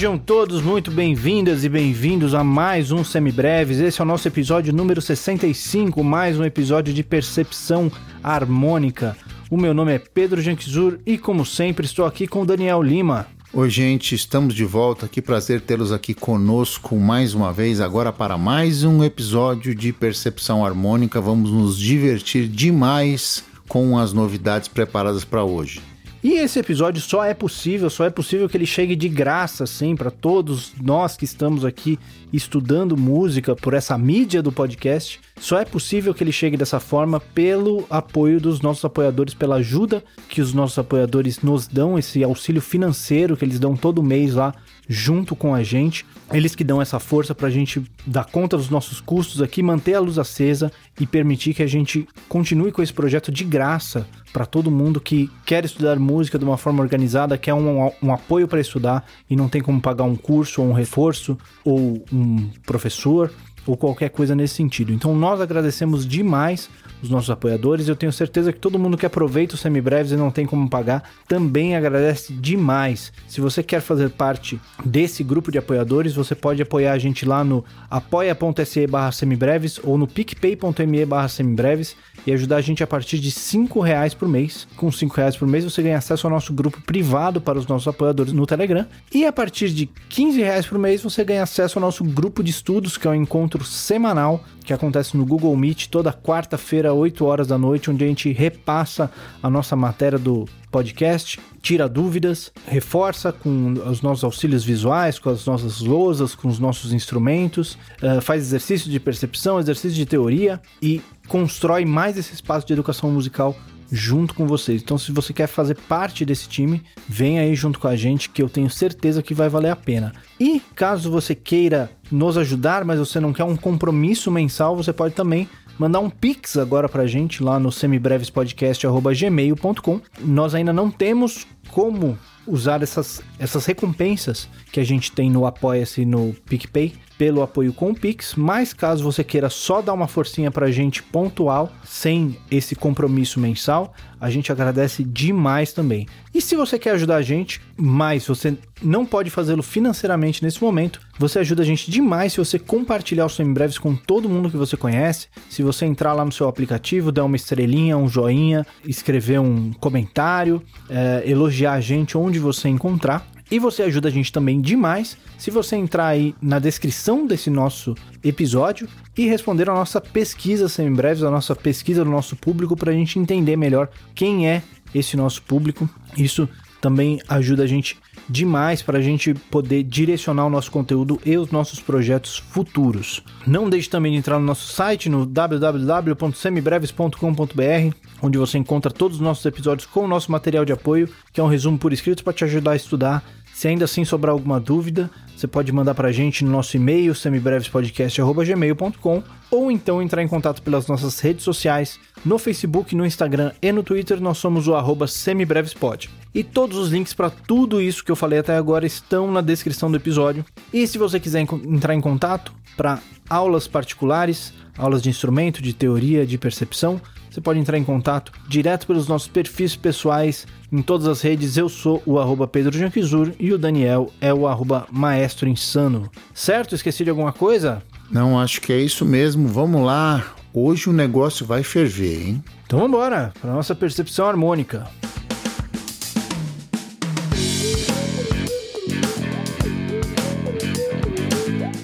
Sejam todos muito bem-vindas e bem-vindos a mais um Semibreves. Esse é o nosso episódio número 65, mais um episódio de percepção harmônica. O meu nome é Pedro Janquizur e, como sempre, estou aqui com o Daniel Lima. Oi, gente, estamos de volta. Que prazer tê-los aqui conosco mais uma vez, agora para mais um episódio de Percepção Harmônica. Vamos nos divertir demais com as novidades preparadas para hoje. E esse episódio só é possível, só é possível que ele chegue de graça, assim, para todos nós que estamos aqui estudando música por essa mídia do podcast. Só é possível que ele chegue dessa forma pelo apoio dos nossos apoiadores, pela ajuda que os nossos apoiadores nos dão, esse auxílio financeiro que eles dão todo mês lá junto com a gente. Eles que dão essa força para a gente dar conta dos nossos custos aqui, manter a luz acesa e permitir que a gente continue com esse projeto de graça para todo mundo que quer estudar música de uma forma organizada, quer um, um apoio para estudar e não tem como pagar um curso ou um reforço ou um professor ou qualquer coisa nesse sentido. Então nós agradecemos demais os nossos apoiadores. Eu tenho certeza que todo mundo que aproveita os semibreves e não tem como pagar também agradece demais. Se você quer fazer parte desse grupo de apoiadores, você pode apoiar a gente lá no apoia.se barra semibreves ou no picpay.me barra semibreves e ajudar a gente a partir de 5 reais por mês. Com 5 reais por mês você ganha acesso ao nosso grupo privado para os nossos apoiadores no Telegram. E a partir de 15 reais por mês você ganha acesso ao nosso grupo de estudos, que é um encontro semanal que acontece no Google Meet toda quarta-feira, 8 horas da noite, onde a gente repassa a nossa matéria do podcast, tira dúvidas, reforça com os nossos auxílios visuais, com as nossas lousas, com os nossos instrumentos, uh, faz exercício de percepção, exercício de teoria e constrói mais esse espaço de educação musical junto com vocês. Então, se você quer fazer parte desse time, vem aí junto com a gente que eu tenho certeza que vai valer a pena. E caso você queira nos ajudar, mas você não quer um compromisso mensal, você pode também mandar um pix agora pra gente lá no semibrevespodcast@gmail.com. Nós ainda não temos como usar essas, essas recompensas que a gente tem no Apoia-se no PicPay pelo apoio com o Pix, mas caso você queira só dar uma forcinha pra gente pontual, sem esse compromisso mensal, a gente agradece demais também. E se você quer ajudar a gente, mas você não pode fazê-lo financeiramente nesse momento, você ajuda a gente demais se você compartilhar os Semibreves com todo mundo que você conhece. Se você entrar lá no seu aplicativo, dar uma estrelinha, um joinha, escrever um comentário, é, elogiar a gente onde você encontrar. E você ajuda a gente também demais se você entrar aí na descrição desse nosso episódio e responder a nossa pesquisa semibreves, a nossa pesquisa do nosso público, para a gente entender melhor quem é esse nosso público. Isso também ajuda a gente demais para a gente poder direcionar o nosso conteúdo e os nossos projetos futuros. Não deixe também de entrar no nosso site no www.semibreves.com.br, onde você encontra todos os nossos episódios com o nosso material de apoio, que é um resumo por escrito para te ajudar a estudar se ainda assim sobrar alguma dúvida, você pode mandar para a gente no nosso e-mail semibrevespodcast.gmail.com ou então entrar em contato pelas nossas redes sociais, no Facebook, no Instagram e no Twitter, nós somos o semibrevespod. E todos os links para tudo isso que eu falei até agora estão na descrição do episódio. E se você quiser entrar em contato para aulas particulares, aulas de instrumento, de teoria, de percepção, você pode entrar em contato direto pelos nossos perfis pessoais em todas as redes. Eu sou o arroba Pedro Janquizur e o Daniel é o arroba Maestro Insano. Certo? Esqueci de alguma coisa? Não, acho que é isso mesmo. Vamos lá. Hoje o negócio vai ferver, hein? Então vamos embora para nossa percepção harmônica.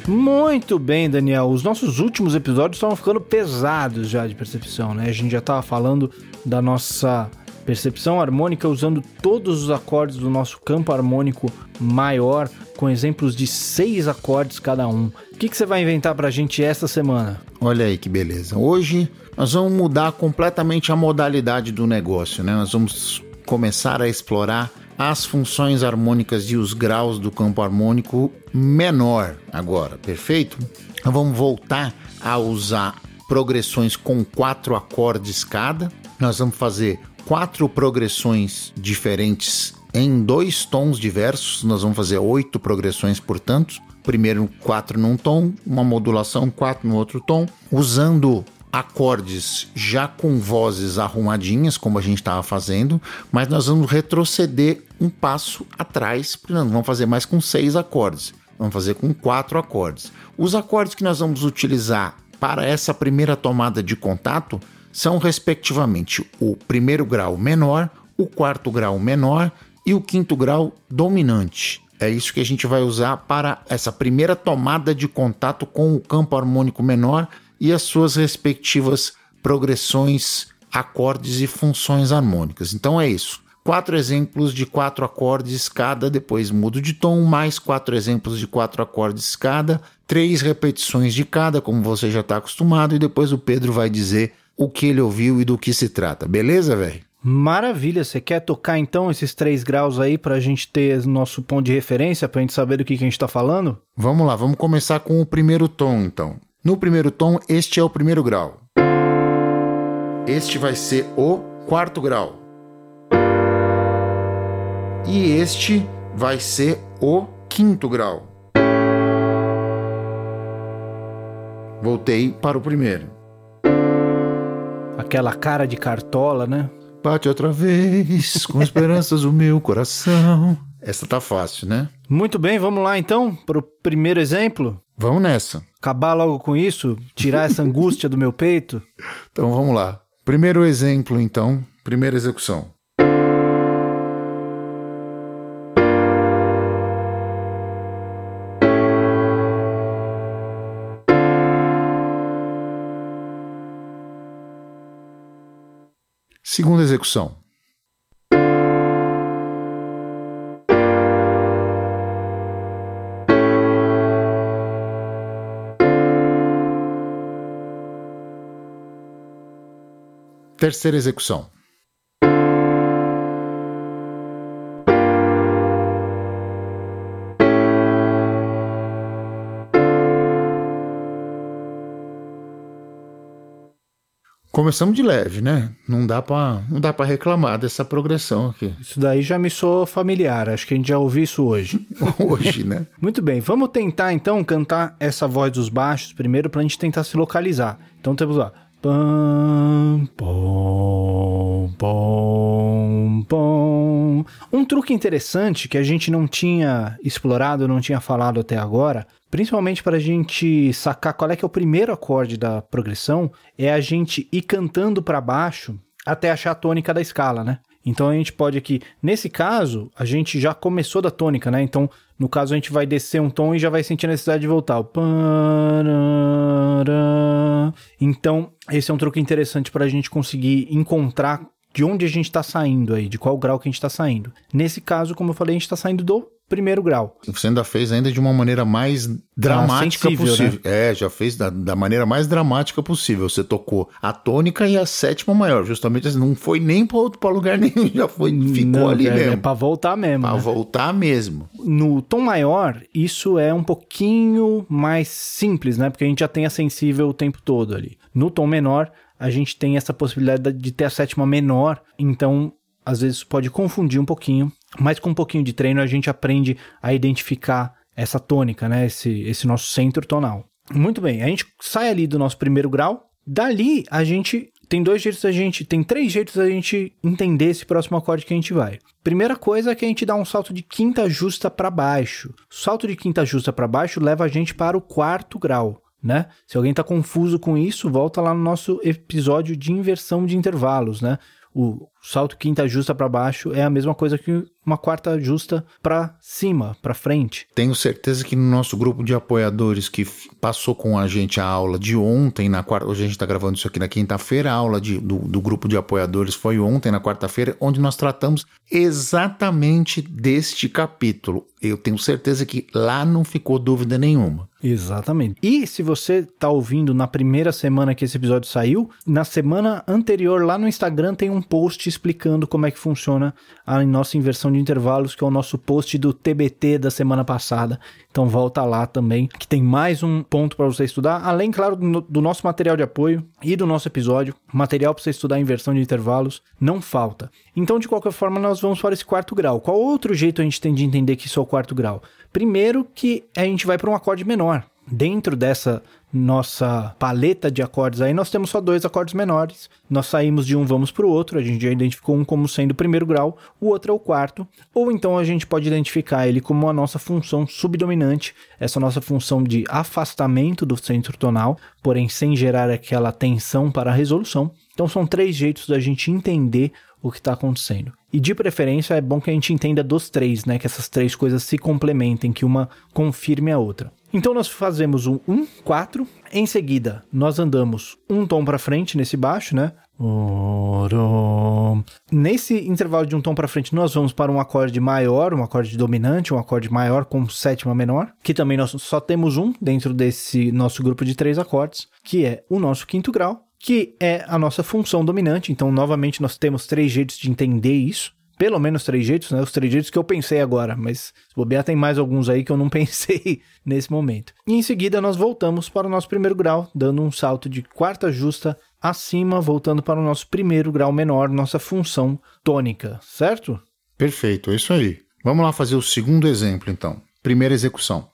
Muito bem, Daniel. Os nossos últimos episódios estão ficando pesados já de percepção, né? A gente já estava falando da nossa percepção harmônica usando todos os acordes do nosso campo harmônico maior, com exemplos de seis acordes cada um. O que, que você vai inventar para a gente esta semana? Olha aí que beleza. Hoje nós vamos mudar completamente a modalidade do negócio, né? Nós vamos começar a explorar as funções harmônicas e os graus do campo harmônico menor agora, perfeito? Então vamos voltar a usar progressões com quatro acordes cada. Nós vamos fazer quatro progressões diferentes em dois tons diversos. Nós vamos fazer oito progressões, portanto. Primeiro quatro num tom, uma modulação quatro no outro tom, usando acordes já com vozes arrumadinhas, como a gente estava fazendo, mas nós vamos retroceder um passo atrás, não vamos fazer mais com seis acordes, vamos fazer com quatro acordes. Os acordes que nós vamos utilizar para essa primeira tomada de contato são, respectivamente, o primeiro grau menor, o quarto grau menor e o quinto grau dominante. É isso que a gente vai usar para essa primeira tomada de contato com o campo harmônico menor e as suas respectivas progressões, acordes e funções harmônicas. Então é isso. Quatro exemplos de quatro acordes cada, depois mudo de tom, mais quatro exemplos de quatro acordes cada, três repetições de cada, como você já está acostumado, e depois o Pedro vai dizer o que ele ouviu e do que se trata. Beleza, velho? Maravilha, você quer tocar então esses três graus aí para a gente ter nosso ponto de referência, para a gente saber do que, que a gente está falando? Vamos lá, vamos começar com o primeiro tom então. No primeiro tom, este é o primeiro grau. Este vai ser o quarto grau. E este vai ser o quinto grau. Voltei para o primeiro. Aquela cara de cartola, né? Bate outra vez, com esperanças o meu coração. Essa tá fácil, né? Muito bem, vamos lá então para o primeiro exemplo. Vamos nessa. Acabar logo com isso, tirar essa angústia do meu peito. Então vamos lá. Primeiro exemplo, então, primeira execução. Segunda execução. Terceira execução. Começamos de leve, né? Não dá para não dá para reclamar dessa progressão aqui. Isso daí já me soou familiar, acho que a gente já ouviu isso hoje. hoje, né? Muito bem, vamos tentar então cantar essa voz dos baixos primeiro para a gente tentar se localizar. Então temos lá. Pam, pom, pom, pom. Um truque interessante que a gente não tinha explorado, não tinha falado até agora, principalmente para a gente sacar qual é que é o primeiro acorde da progressão, é a gente ir cantando para baixo até achar a tônica da escala, né? Então a gente pode aqui, nesse caso, a gente já começou da tônica, né? Então, no caso, a gente vai descer um tom e já vai sentir a necessidade de voltar. Então, esse é um truque interessante para a gente conseguir encontrar de onde a gente está saindo aí, de qual grau que a gente está saindo. Nesse caso, como eu falei, a gente está saindo do primeiro grau. Você ainda fez ainda de uma maneira mais dramática ah, sensível, possível. Né? É, já fez da, da, maneira mais dramática possível. Você tocou a tônica e a sétima maior. Justamente assim, não foi nem para lugar nenhum, já foi, ficou não, ali é, mesmo. É para voltar mesmo. Para né? voltar mesmo. No tom maior, isso é um pouquinho mais simples, né? Porque a gente já tem a sensível o tempo todo ali. No tom menor, a gente tem essa possibilidade de ter a sétima menor, então às vezes pode confundir um pouquinho, mas com um pouquinho de treino a gente aprende a identificar essa tônica, né? Esse, esse nosso centro tonal. Muito bem, a gente sai ali do nosso primeiro grau, dali a gente tem dois jeitos a gente, tem três jeitos a gente entender esse próximo acorde que a gente vai. Primeira coisa é que a gente dá um salto de quinta justa para baixo. Salto de quinta justa para baixo leva a gente para o quarto grau né? Se alguém está confuso com isso, volta lá no nosso episódio de inversão de intervalos, né? O salto quinta justa para baixo é a mesma coisa que uma quarta justa para cima, para frente. Tenho certeza que no nosso grupo de apoiadores que passou com a gente a aula de ontem, na quarta, hoje a gente está gravando isso aqui na quinta-feira, a aula de, do, do grupo de apoiadores foi ontem, na quarta-feira, onde nós tratamos exatamente deste capítulo. Eu tenho certeza que lá não ficou dúvida nenhuma. Exatamente. E se você está ouvindo na primeira semana que esse episódio saiu, na semana anterior lá no Instagram tem um post explicando como é que funciona a nossa inversão de intervalos, que é o nosso post do TBT da semana passada. Então volta lá também, que tem mais um ponto para você estudar, além, claro, do, do, nosso material de apoio e do nosso episódio. Material para você estudar inversão de intervalos não falta. Então, de qualquer forma, nós vamos para esse quarto grau. Qual outro jeito a gente tem de entender que isso é o quarto grau? Primeiro que a gente vai para um acorde menor. Dentro dessa nossa paleta de acordes aí, nós temos só dois acordes menores. Nós saímos de um, vamos para o outro. A gente já identificou um como sendo o primeiro grau, o outro é o quarto. Ou então a gente pode identificar ele como a nossa função subdominante, essa nossa função de afastamento do centro tonal, porém sem gerar aquela tensão para a resolução. Então são três jeitos da gente entender o que está acontecendo. E de preferência é bom que a gente entenda dos três, né? Que essas três coisas se complementem, que uma confirme a outra. Então nós fazemos um 1, 4. Em seguida, nós andamos um tom para frente nesse baixo, né? Nesse intervalo de um tom para frente, nós vamos para um acorde maior, um acorde dominante, um acorde maior com sétima menor, que também nós só temos um dentro desse nosso grupo de três acordes, que é o nosso quinto grau que é a nossa função dominante. Então, novamente, nós temos três jeitos de entender isso. Pelo menos três jeitos, né? Os três jeitos que eu pensei agora, mas se bobear tem mais alguns aí que eu não pensei nesse momento. E em seguida nós voltamos para o nosso primeiro grau, dando um salto de quarta justa acima, voltando para o nosso primeiro grau menor, nossa função tônica, certo? Perfeito, é isso aí. Vamos lá fazer o segundo exemplo então. Primeira execução.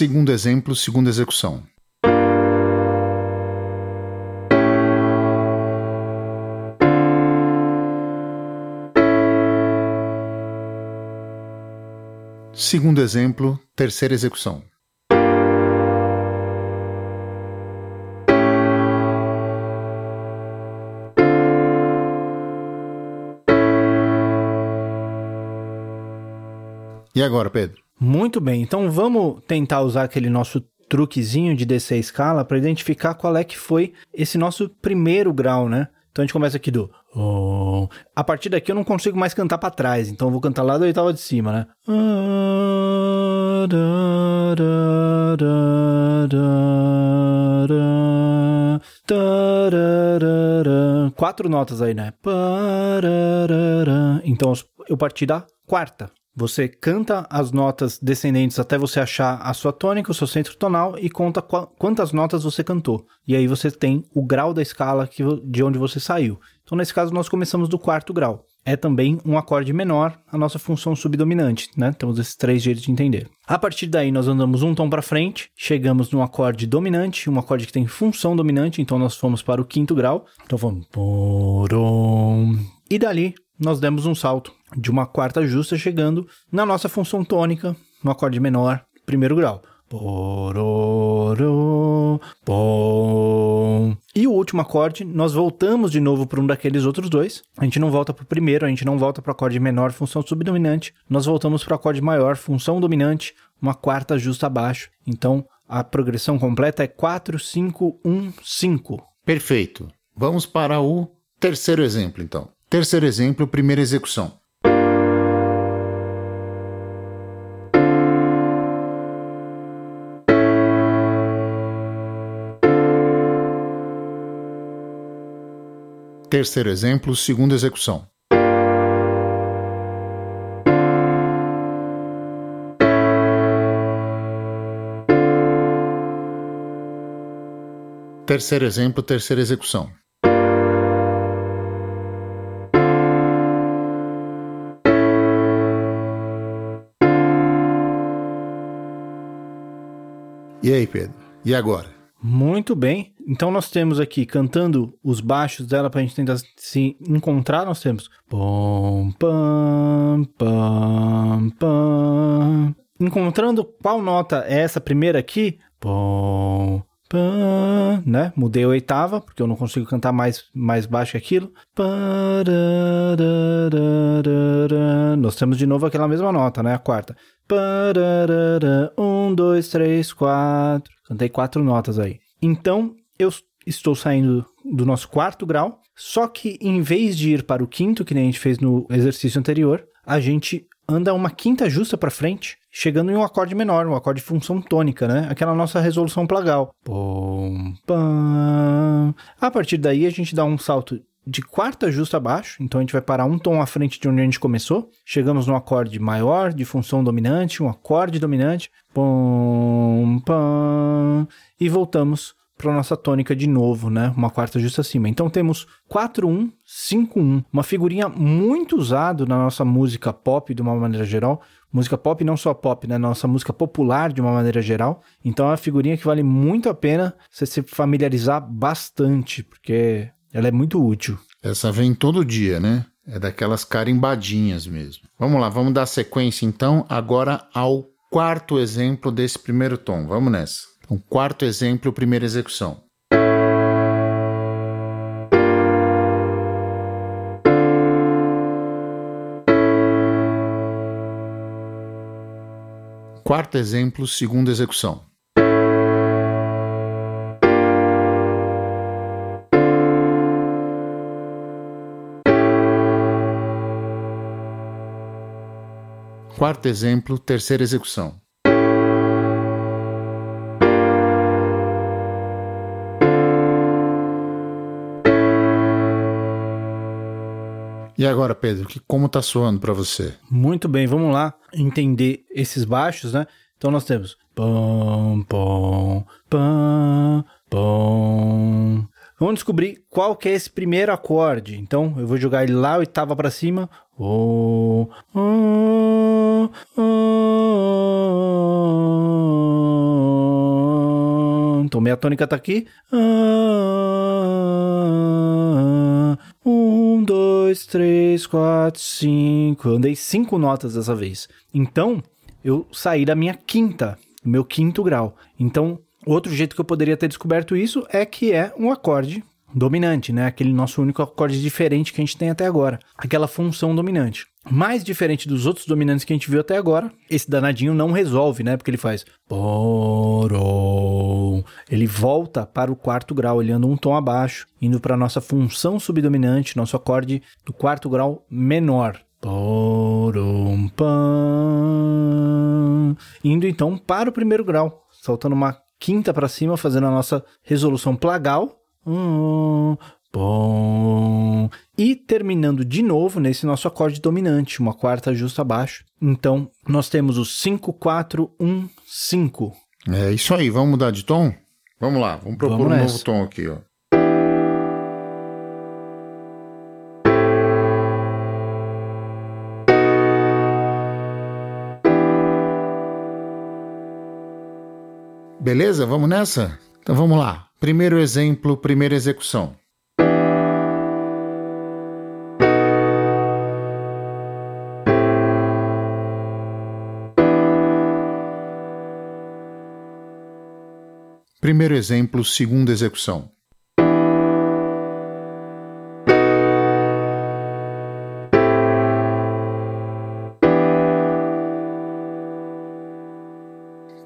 Segundo exemplo, segunda execução. Segundo exemplo, terceira execução. E agora, Pedro? Muito bem, então vamos tentar usar aquele nosso truquezinho de descer a escala para identificar qual é que foi esse nosso primeiro grau, né? Então a gente começa aqui do. A partir daqui eu não consigo mais cantar para trás, então eu vou cantar lá da oitava de cima, né? Quatro notas aí, né? Então eu parti da quarta. Você canta as notas descendentes até você achar a sua tônica, o seu centro tonal e conta qu quantas notas você cantou. E aí você tem o grau da escala que, de onde você saiu. Então, nesse caso, nós começamos do quarto grau. É também um acorde menor, a nossa função subdominante, né? Temos esses três jeitos de entender. A partir daí, nós andamos um tom para frente, chegamos num acorde dominante, um acorde que tem função dominante, então nós fomos para o quinto grau. Então vamos. E dali, nós demos um salto de uma quarta justa chegando na nossa função tônica, no acorde menor, primeiro grau. E o último acorde, nós voltamos de novo para um daqueles outros dois. A gente não volta para o primeiro, a gente não volta para o acorde menor, função subdominante. Nós voltamos para o acorde maior, função dominante, uma quarta justa abaixo. Então, a progressão completa é 4, 5, 1, 5. Perfeito. Vamos para o terceiro exemplo, então. Terceiro exemplo, primeira execução. Terceiro exemplo, segunda execução. Terceiro exemplo, terceira execução. E aí, Pedro? E agora? Muito bem. Então nós temos aqui cantando os baixos dela para a gente tentar se encontrar. Nós temos pom pam pam pam. Encontrando qual nota é essa primeira aqui? Pom pam, né? Mudei a oitava porque eu não consigo cantar mais mais baixo que aquilo. Nós temos de novo aquela mesma nota, né? A quarta. Um, dois, três, quatro. Cantei quatro notas aí. Então, eu estou saindo do nosso quarto grau, só que em vez de ir para o quinto, que nem a gente fez no exercício anterior, a gente anda uma quinta justa para frente, chegando em um acorde menor, um acorde de função tônica, né? Aquela nossa resolução plagal. Pam. A partir daí a gente dá um salto de quarta justa abaixo, então a gente vai parar um tom à frente de onde a gente começou. Chegamos no acorde maior de função dominante, um acorde dominante, pom, pam, e voltamos para nossa tônica de novo, né? Uma quarta justa acima. Então temos 4-1-5-1, uma figurinha muito usada na nossa música pop de uma maneira geral. Música pop, não só pop, né? Nossa música popular de uma maneira geral. Então é uma figurinha que vale muito a pena você se familiarizar bastante, porque ela é muito útil. Essa vem todo dia, né? É daquelas carimbadinhas mesmo. Vamos lá, vamos dar sequência então agora ao quarto exemplo desse primeiro tom. Vamos nessa. Um quarto exemplo, primeira execução. Quarto exemplo, segunda execução. Quarto exemplo, terceira execução. E agora, Pedro, que como está soando para você? Muito bem, vamos lá entender esses baixos, né? Então nós temos pom pom pom pom. Vamos descobrir qual que é esse primeiro acorde. Então eu vou jogar ele lá oitava para cima. Então minha tônica está aqui. Um, dois, três, quatro, cinco. Eu andei cinco notas dessa vez. Então eu saí da minha quinta, meu quinto grau. Então Outro jeito que eu poderia ter descoberto isso é que é um acorde dominante, né? Aquele nosso único acorde diferente que a gente tem até agora. Aquela função dominante. Mais diferente dos outros dominantes que a gente viu até agora, esse danadinho não resolve, né? Porque ele faz Ele volta para o quarto grau, olhando um tom abaixo, indo para a nossa função subdominante, nosso acorde do quarto grau menor. Indo então para o primeiro grau, saltando uma quinta para cima, fazendo a nossa resolução plagal. Hum, bom. E terminando de novo nesse nosso acorde dominante, uma quarta justa abaixo. Então, nós temos o 5, 4, 1, 5. É isso aí, vamos mudar de tom? Vamos lá, vamos propor vamos um novo tom aqui, ó. Beleza? Vamos nessa? Então vamos lá. Primeiro exemplo, primeira execução. Primeiro exemplo, segunda execução.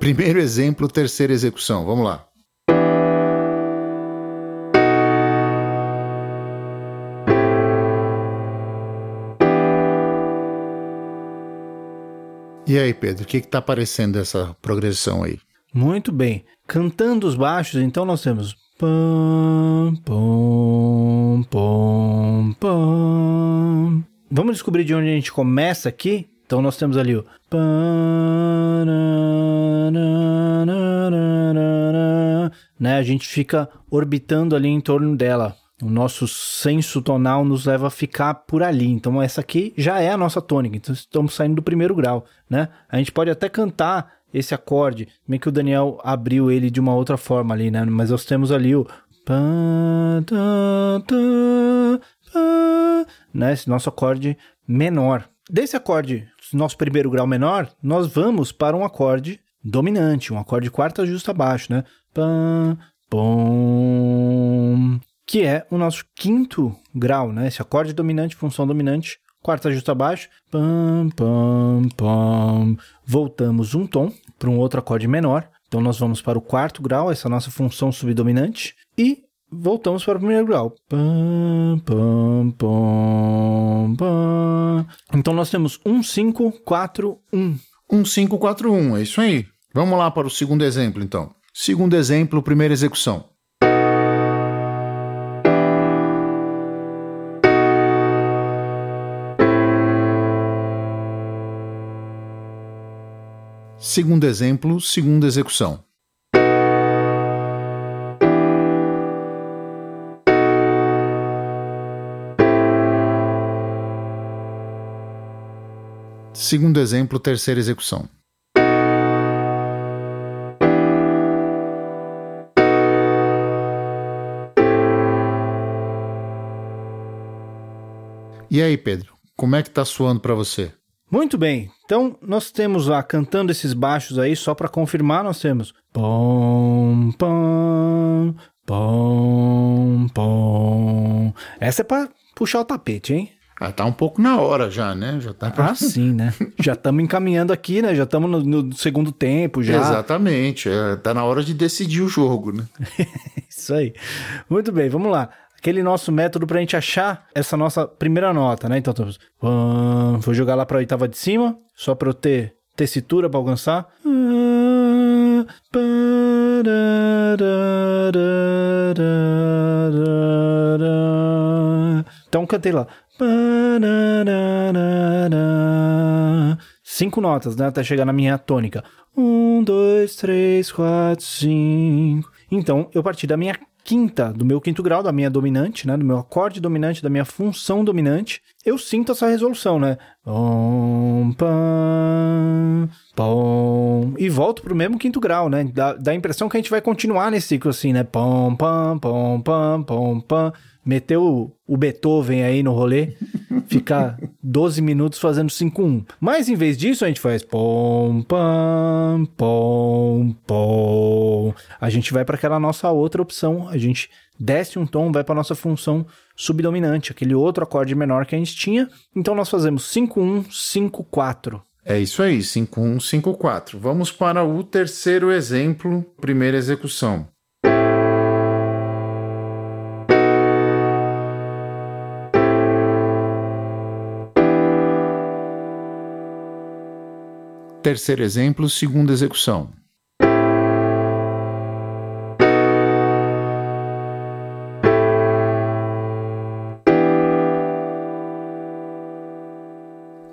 Primeiro exemplo, terceira execução. Vamos lá. E aí, Pedro, o que está aparecendo dessa progressão aí? Muito bem. Cantando os baixos, então nós temos. Pam, pom, pom, pom. Vamos descobrir de onde a gente começa aqui? Então nós temos ali o. Né? A gente fica orbitando ali em torno dela. O nosso senso tonal nos leva a ficar por ali. Então essa aqui já é a nossa tônica. Então estamos saindo do primeiro grau, né? A gente pode até cantar esse acorde, meio que o Daniel abriu ele de uma outra forma ali, né? Mas nós temos ali o né? Esse nosso acorde menor. Desse acorde nosso primeiro grau menor, nós vamos para um acorde dominante, um acorde quarta justa abaixo, né? Pam, pom, que é o nosso quinto grau, né? Esse acorde dominante, função dominante, quarta justa abaixo, pam, pam, pam. Voltamos um tom para um outro acorde menor. Então nós vamos para o quarto grau, essa nossa função subdominante, e voltamos para o primeiro grau. Então nós temos 1, 5, 4, 1. 1, 5, 4, 1, é isso aí. Vamos lá para o segundo exemplo, então. Segundo exemplo, primeira execução. Segundo exemplo, segunda execução. Segundo exemplo, terceira execução. E aí, Pedro, como é que tá soando para você? Muito bem. Então, nós temos lá cantando esses baixos aí, só para confirmar, nós temos pom pom pom pom. Essa é para puxar o tapete, hein? Ah, tá um pouco na hora já, né? Já tá pra... Ah, sim, né? já estamos encaminhando aqui, né? Já estamos no, no, segundo tempo já. Exatamente. É, tá na hora de decidir o jogo, né? Isso aí. Muito bem, vamos lá aquele nosso método para a gente achar essa nossa primeira nota, né? Então, vou jogar lá para a oitava de cima, só para eu ter tessitura para alcançar. Então cantei lá. Cinco notas, né? Até chegar na minha tônica. Um, dois, três, quatro, cinco. Então eu parti da minha quinta, do meu quinto grau, da minha dominante, né? Do meu acorde dominante, da minha função dominante, eu sinto essa resolução, né? Pom, pam, pom, e volto pro mesmo quinto grau, né? Dá, dá a impressão que a gente vai continuar nesse ciclo assim, né? Pom, pam, pom, pam, pom, pam meteu o Beethoven aí no rolê, ficar 12 minutos fazendo 5-1. Mas em vez disso, a gente faz pom, pam, pom, pom. A gente vai para aquela nossa outra opção, a gente desce um tom, vai para nossa função subdominante, aquele outro acorde menor que a gente tinha. Então nós fazemos 5-1, 5-4. É isso aí, 5-1, 5-4. Vamos para o terceiro exemplo, primeira execução. Terceiro exemplo, segunda execução.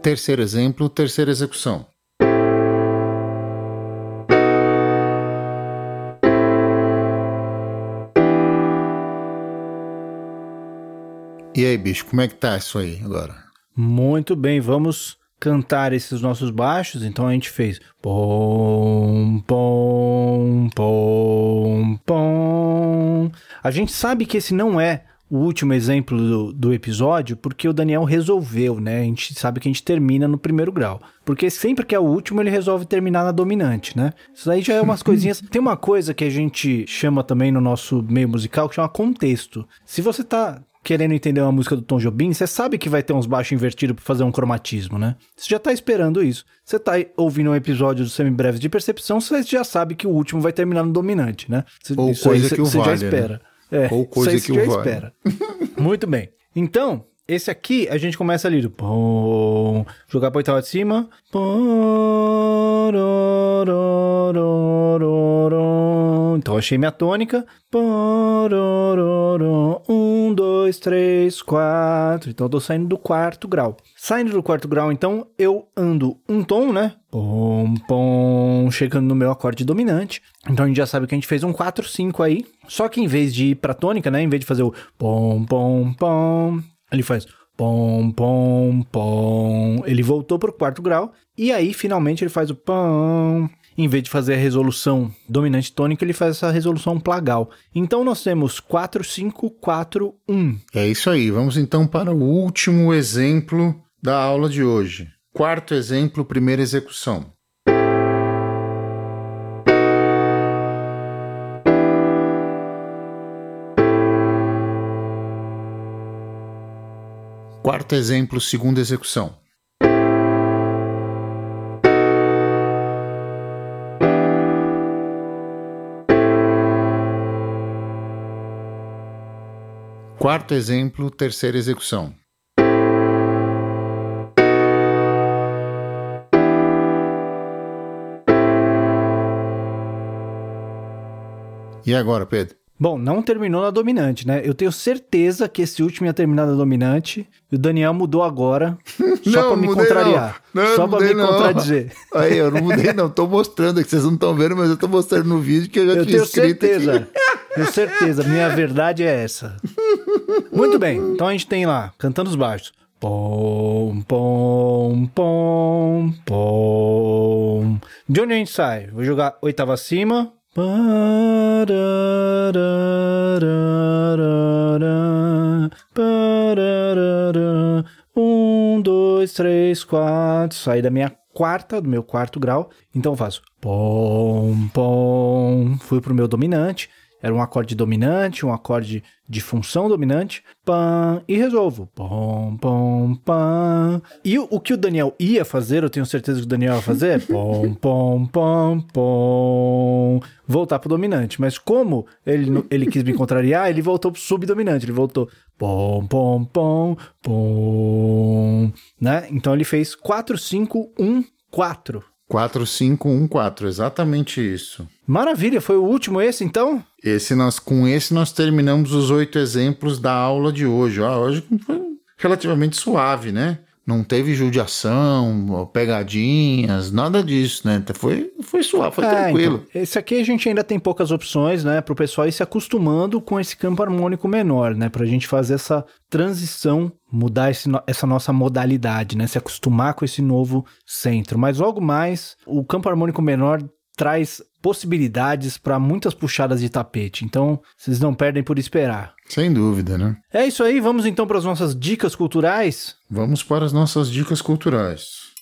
Terceiro exemplo, terceira execução. E aí, bicho, como é que tá isso aí agora? Muito bem, vamos cantar esses nossos baixos, então a gente fez pom, pom, pom, pom. A gente sabe que esse não é o último exemplo do, do, episódio, porque o Daniel resolveu, né? A gente sabe que a gente termina no primeiro grau. Porque sempre que é o último, ele resolve terminar na dominante, né? Isso aí já é umas coisinhas. Tem uma coisa que a gente chama também no nosso meio musical que chama contexto. Se você tá querendo entender uma música do Tom Jobim, você sabe que vai ter uns baixos invertidos para fazer um cromatismo, né? Você já tá esperando isso. Você tá ouvindo um episódio do Semi Breves de Percepção, você já sabe que o último vai terminar no dominante, né? Ou isso coisa aí, que o você vale, já espera. Né? É, Ou coisa que o já vale. espera. Muito bem. Então, esse aqui a gente começa ali do pom, jogar pra oitava de cima. Pom, achei minha tônica. Um, dois, três, quatro. Então eu tô saindo do quarto grau. Saindo do quarto grau, então eu ando um tom, né? Pom, pom, chegando no meu acorde dominante. Então a gente já sabe que a gente fez um 4, 5 aí. Só que em vez de ir pra tônica, né? Em vez de fazer o pom, pom, pom, ele faz pom, pom, pom. Ele voltou pro quarto grau. E aí, finalmente, ele faz o pom, em vez de fazer a resolução dominante tônica, ele faz essa resolução plagal. Então nós temos 4, 5, 4, 1. É isso aí. Vamos então para o último exemplo da aula de hoje. Quarto exemplo, primeira execução. Quarto exemplo, segunda execução. Quarto exemplo, terceira execução. E agora, Pedro? Bom, não terminou na dominante, né? Eu tenho certeza que esse último ia terminar na dominante. E o Daniel mudou agora. Só pra me contrariar. Não. Não, só pra me não. contradizer. Aí, eu não mudei, não. Tô mostrando aqui. Vocês não estão vendo, mas eu tô mostrando no vídeo que eu já eu tinha tenho escrito. certeza. Aqui. Tenho certeza. Minha verdade é essa. Muito bem. Então a gente tem lá, cantando os baixos. Pom, pom, pom, pom. De onde a gente sai? Vou jogar oitava acima. Um, dois, três, quatro. Saí da minha quarta, do meu quarto grau. Então eu faço pom, pom. Fui pro meu dominante. Era um acorde dominante, um acorde de função dominante, pam, e resolvo. Pom, pom, pam. E o, o, que o Daniel ia fazer, eu tenho certeza que o Daniel ia fazer, pom, pom, pom, pom, voltar pro dominante. Mas como ele, ele quis me contrariar, ele voltou pro subdominante, ele voltou pom, pom, pom, pom, né? Então ele fez 4, 5, 1, 4. 4514, exatamente isso. Maravilha, foi o último esse então? Esse nós com esse nós terminamos os oito exemplos da aula de hoje. Ah, hoje foi relativamente suave, né? Não teve judiação, pegadinhas, nada disso, né? Foi, foi suave, foi é, tranquilo. Então, esse aqui a gente ainda tem poucas opções, né? Para o pessoal ir se acostumando com esse campo harmônico menor, né? Para a gente fazer essa transição, mudar esse, essa nossa modalidade, né? Se acostumar com esse novo centro. Mas logo mais, o campo harmônico menor traz possibilidades para muitas puxadas de tapete. Então, vocês não perdem por esperar. Sem dúvida, né? É isso aí, vamos então para as nossas dicas culturais? Vamos para as nossas dicas culturais.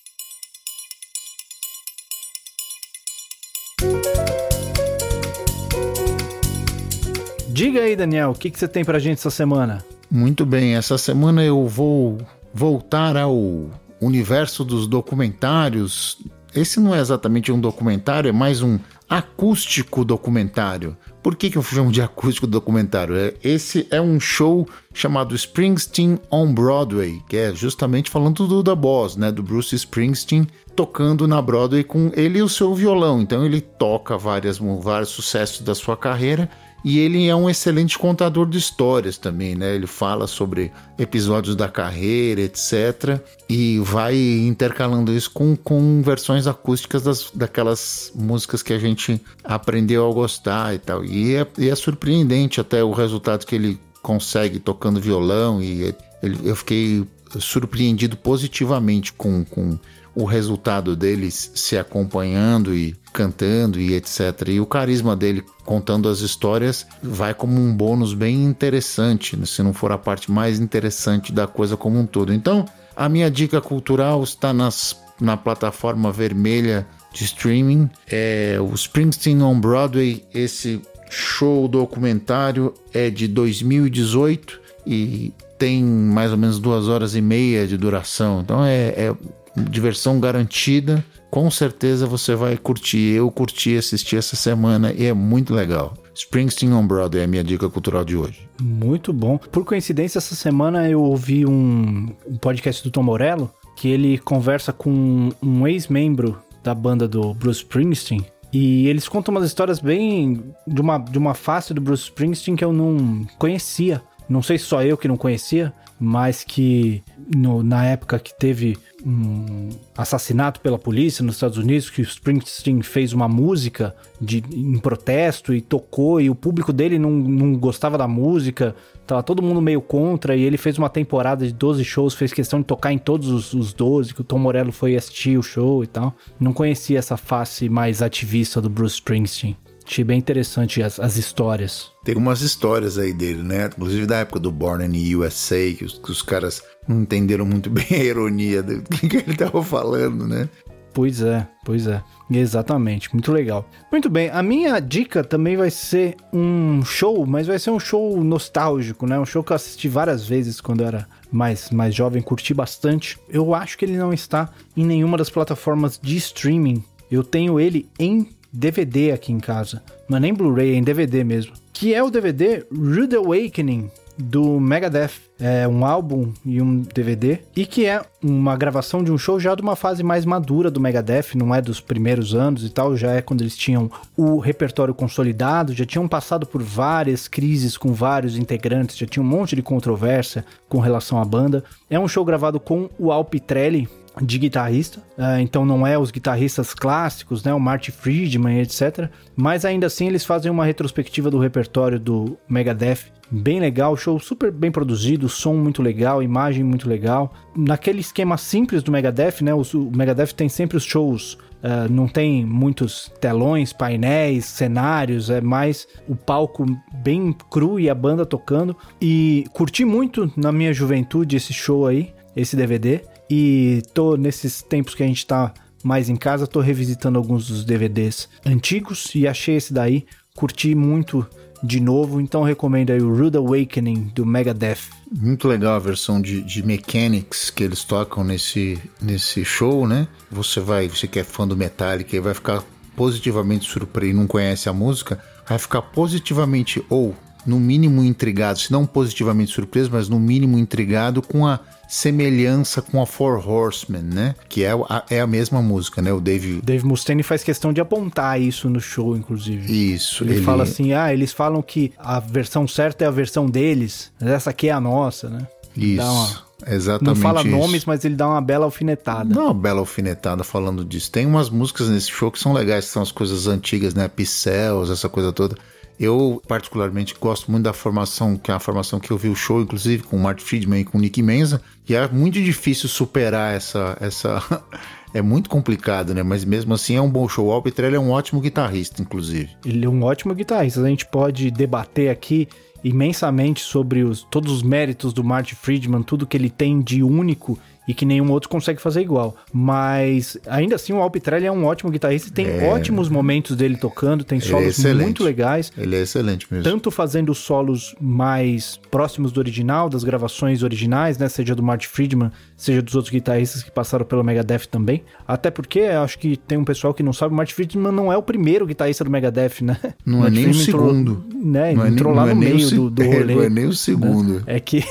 Diga aí, Daniel, o que, que você tem para a gente essa semana? Muito bem, essa semana eu vou voltar ao universo dos documentários esse não é exatamente um documentário, é mais um acústico documentário. Por que, que eu chamo de acústico documentário? É, esse é um show chamado Springsteen on Broadway, que é justamente falando do da Boss, né, do Bruce Springsteen tocando na Broadway com ele e o seu violão. Então ele toca várias, vários sucessos da sua carreira e ele é um excelente contador de histórias também, né? Ele fala sobre episódios da carreira, etc. E vai intercalando isso com, com versões acústicas das, daquelas músicas que a gente aprendeu a gostar e tal. E é, e é surpreendente até o resultado que ele consegue tocando violão. E ele, eu fiquei surpreendido positivamente com, com o resultado deles se acompanhando e cantando e etc. E o carisma dele contando as histórias vai como um bônus bem interessante, né? se não for a parte mais interessante da coisa como um todo. Então, a minha dica cultural está nas, na plataforma vermelha de streaming. É o Springsteen on Broadway, esse show documentário é de 2018 e tem mais ou menos duas horas e meia de duração. Então é, é diversão garantida. Com certeza você vai curtir. Eu curti assistir essa semana e é muito legal. Springsteen on Broadway é a minha dica cultural de hoje. Muito bom. Por coincidência, essa semana eu ouvi um, podcast do Tom Morello que ele conversa com um ex-membro da banda do Bruce Springsteen. E eles contam umas histórias bem de uma, de uma face do Bruce Springsteen que eu não conhecia. Não sei se só eu que não conhecia, mas que no, na época que teve um assassinato pela polícia nos Estados Unidos, que o Springsteen fez uma música de, em protesto e tocou, e o público dele não, não gostava da música, tava todo mundo meio contra, e ele fez uma temporada de 12 shows, fez questão de tocar em todos os, os 12, que o Tom Morello foi assistir o show e tal. Não conhecia essa face mais ativista do Bruce Springsteen. Achei bem interessante as, as histórias. Tem umas histórias aí dele, né? Inclusive da época do Born in USA, que os, que os caras não entenderam muito bem a ironia do que, ele tava falando, né? Pois é, pois é. Exatamente, muito legal. Muito bem, a minha dica também vai ser um show, mas vai ser um show nostálgico, né? Um show que eu assisti várias vezes quando eu era mais, mais jovem, curti bastante. Eu acho que ele não está em nenhuma das plataformas de streaming. Eu tenho ele em DVD aqui em casa. Não é nem Blu-ray, é em DVD mesmo. Que é o DVD Rude Awakening do Megadeth. É um álbum e um DVD. E que é uma gravação de um show já de uma fase mais madura do Megadeth, não é dos primeiros anos e tal, já é quando eles tinham o repertório consolidado, já tinham passado por várias crises com vários integrantes, já tinha um monte de controvérsia com relação à banda. É um show gravado com o Al Pitrelli, de guitarrista, uh, então não é os guitarristas clássicos, né, o Marty Friedman, etc. Mas ainda assim eles fazem uma retrospectiva do repertório do Megadeth, bem legal, show super bem produzido, som muito legal, imagem muito legal. Naquele esquema simples do Megadeth, né, o, Megadeth tem sempre os shows Uh, não tem muitos telões, painéis, cenários, é mais o palco bem cru e a banda tocando. E curti muito na minha juventude esse show aí, esse DVD. E tô nesses tempos que a gente tá mais em casa, tô revisitando alguns dos DVDs antigos e achei esse daí, curti muito de novo, então recomendo aí o Rude Awakening do Megadeth. Muito legal a versão de, de Mechanics que eles tocam nesse, nesse show, né? Você vai, você que é fã do Metallica e vai ficar positivamente surpreendido, não conhece a música, vai ficar positivamente ou no mínimo intrigado, se não positivamente surpreso, mas no mínimo intrigado com a semelhança com a Four Horsemen, né? Que é a, é a mesma música, né? O Dave... Dave Mustaine faz questão de apontar isso no show, inclusive. Isso. Ele, ele, fala assim, ah, eles falam que a versão certa é a versão deles, mas essa aqui é a nossa, né? Isso. Uma... Exatamente. Não fala isso. nomes, mas ele dá uma bela alfinetada. Dá uma bela alfinetada falando disso. Tem umas músicas nesse show que são legais, que são as coisas antigas, né? Pixels, essa coisa toda. Eu, particularmente, gosto muito da formação, que é a formação que eu vi o show, inclusive, com o Martin Friedman e com o Nick Menza, e é muito difícil superar essa. essa é muito complicado, né? Mas mesmo assim é um bom show. O Alpitrelli é um ótimo guitarrista, inclusive. Ele é um ótimo guitarrista. A gente pode debater aqui imensamente sobre os, todos os méritos do Martin Friedman, tudo que ele tem de único e que nenhum outro consegue fazer igual. Mas ainda assim o Alpitrelli é um ótimo guitarrista e tem é... ótimos momentos dele tocando, tem solos é muito legais. Ele é excelente mesmo. Tanto fazendo solos mais próximos do original, das gravações originais, né, seja do Marty Friedman, seja dos outros guitarristas que passaram pelo Megadeth também. Até porque acho que tem um pessoal que não sabe, o Marty Friedman não é o primeiro guitarrista do Megadeth, né? Não é nem o segundo. Né, não é entrou é nem, lá no meio do, do rolê. Não é nem o segundo. Né? É que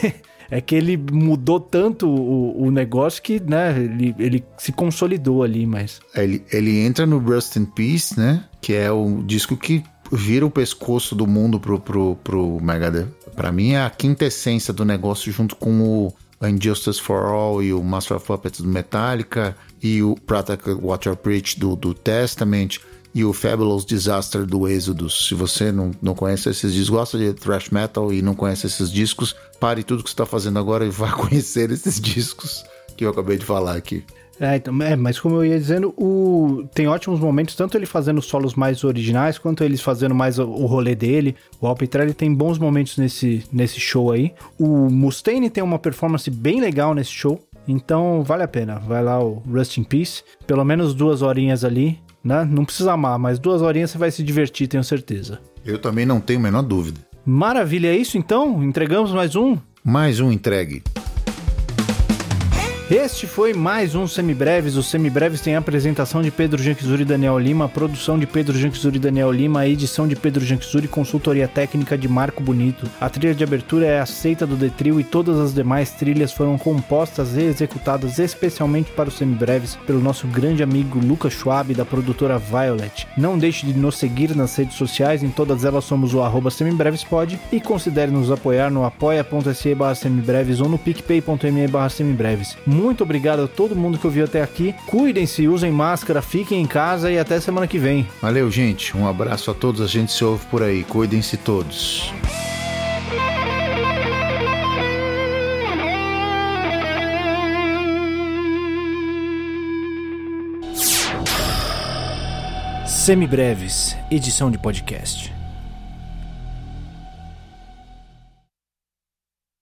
é que ele mudou tanto o, o negócio que, né, ele, ele se consolidou ali, mas... Ele, ele entra no Rust in Peace, né, que é o disco que vira o pescoço do mundo pro, pro, pro Megadeth. Pra mim é a quintessência do negócio junto com o Injustice for All e o Master of Puppets do Metallica e o Protect Water Preach do, do Testament e o Fabulous Disaster do Exodus. Se você não, não conhece esses discos, gosta de thrash metal e não conhece esses discos, pare tudo que você está fazendo agora e vá conhecer esses discos que eu acabei de falar aqui. É, então, é, mas como eu ia dizendo, o... tem ótimos momentos, tanto ele fazendo solos mais originais, quanto eles fazendo mais o, o rolê dele. O Alpitrelli tem bons momentos nesse, nesse show aí. O Mustaine tem uma performance bem legal nesse show, então vale a pena. Vai lá o Rust in Peace, pelo menos duas horinhas ali né? Não precisa amar, mas duas horinhas você vai se divertir, tenho certeza. Eu também não tenho a menor dúvida. Maravilha, é isso então? Entregamos mais um? Mais um entregue. Este foi mais um Semibreves. Os Semibreves tem a apresentação de Pedro Janquizuri e Daniel Lima, produção de Pedro Janquizuri e Daniel Lima, edição de Pedro Janquizuri e consultoria técnica de Marco Bonito. A trilha de abertura é aceita do Detril e todas as demais trilhas foram compostas e executadas especialmente para os Semibreves pelo nosso grande amigo Lucas Schwab da produtora Violet. Não deixe de nos seguir nas redes sociais, em todas elas somos o arroba semibrevespod e considere nos apoiar no apoia.se barra semibreves ou no picpay.me barra semibreves. Muito obrigado a todo mundo que ouviu até aqui. Cuidem-se, usem máscara, fiquem em casa e até semana que vem. Valeu, gente. Um abraço a todos. A gente se ouve por aí. Cuidem-se todos. Semibreves, edição de podcast.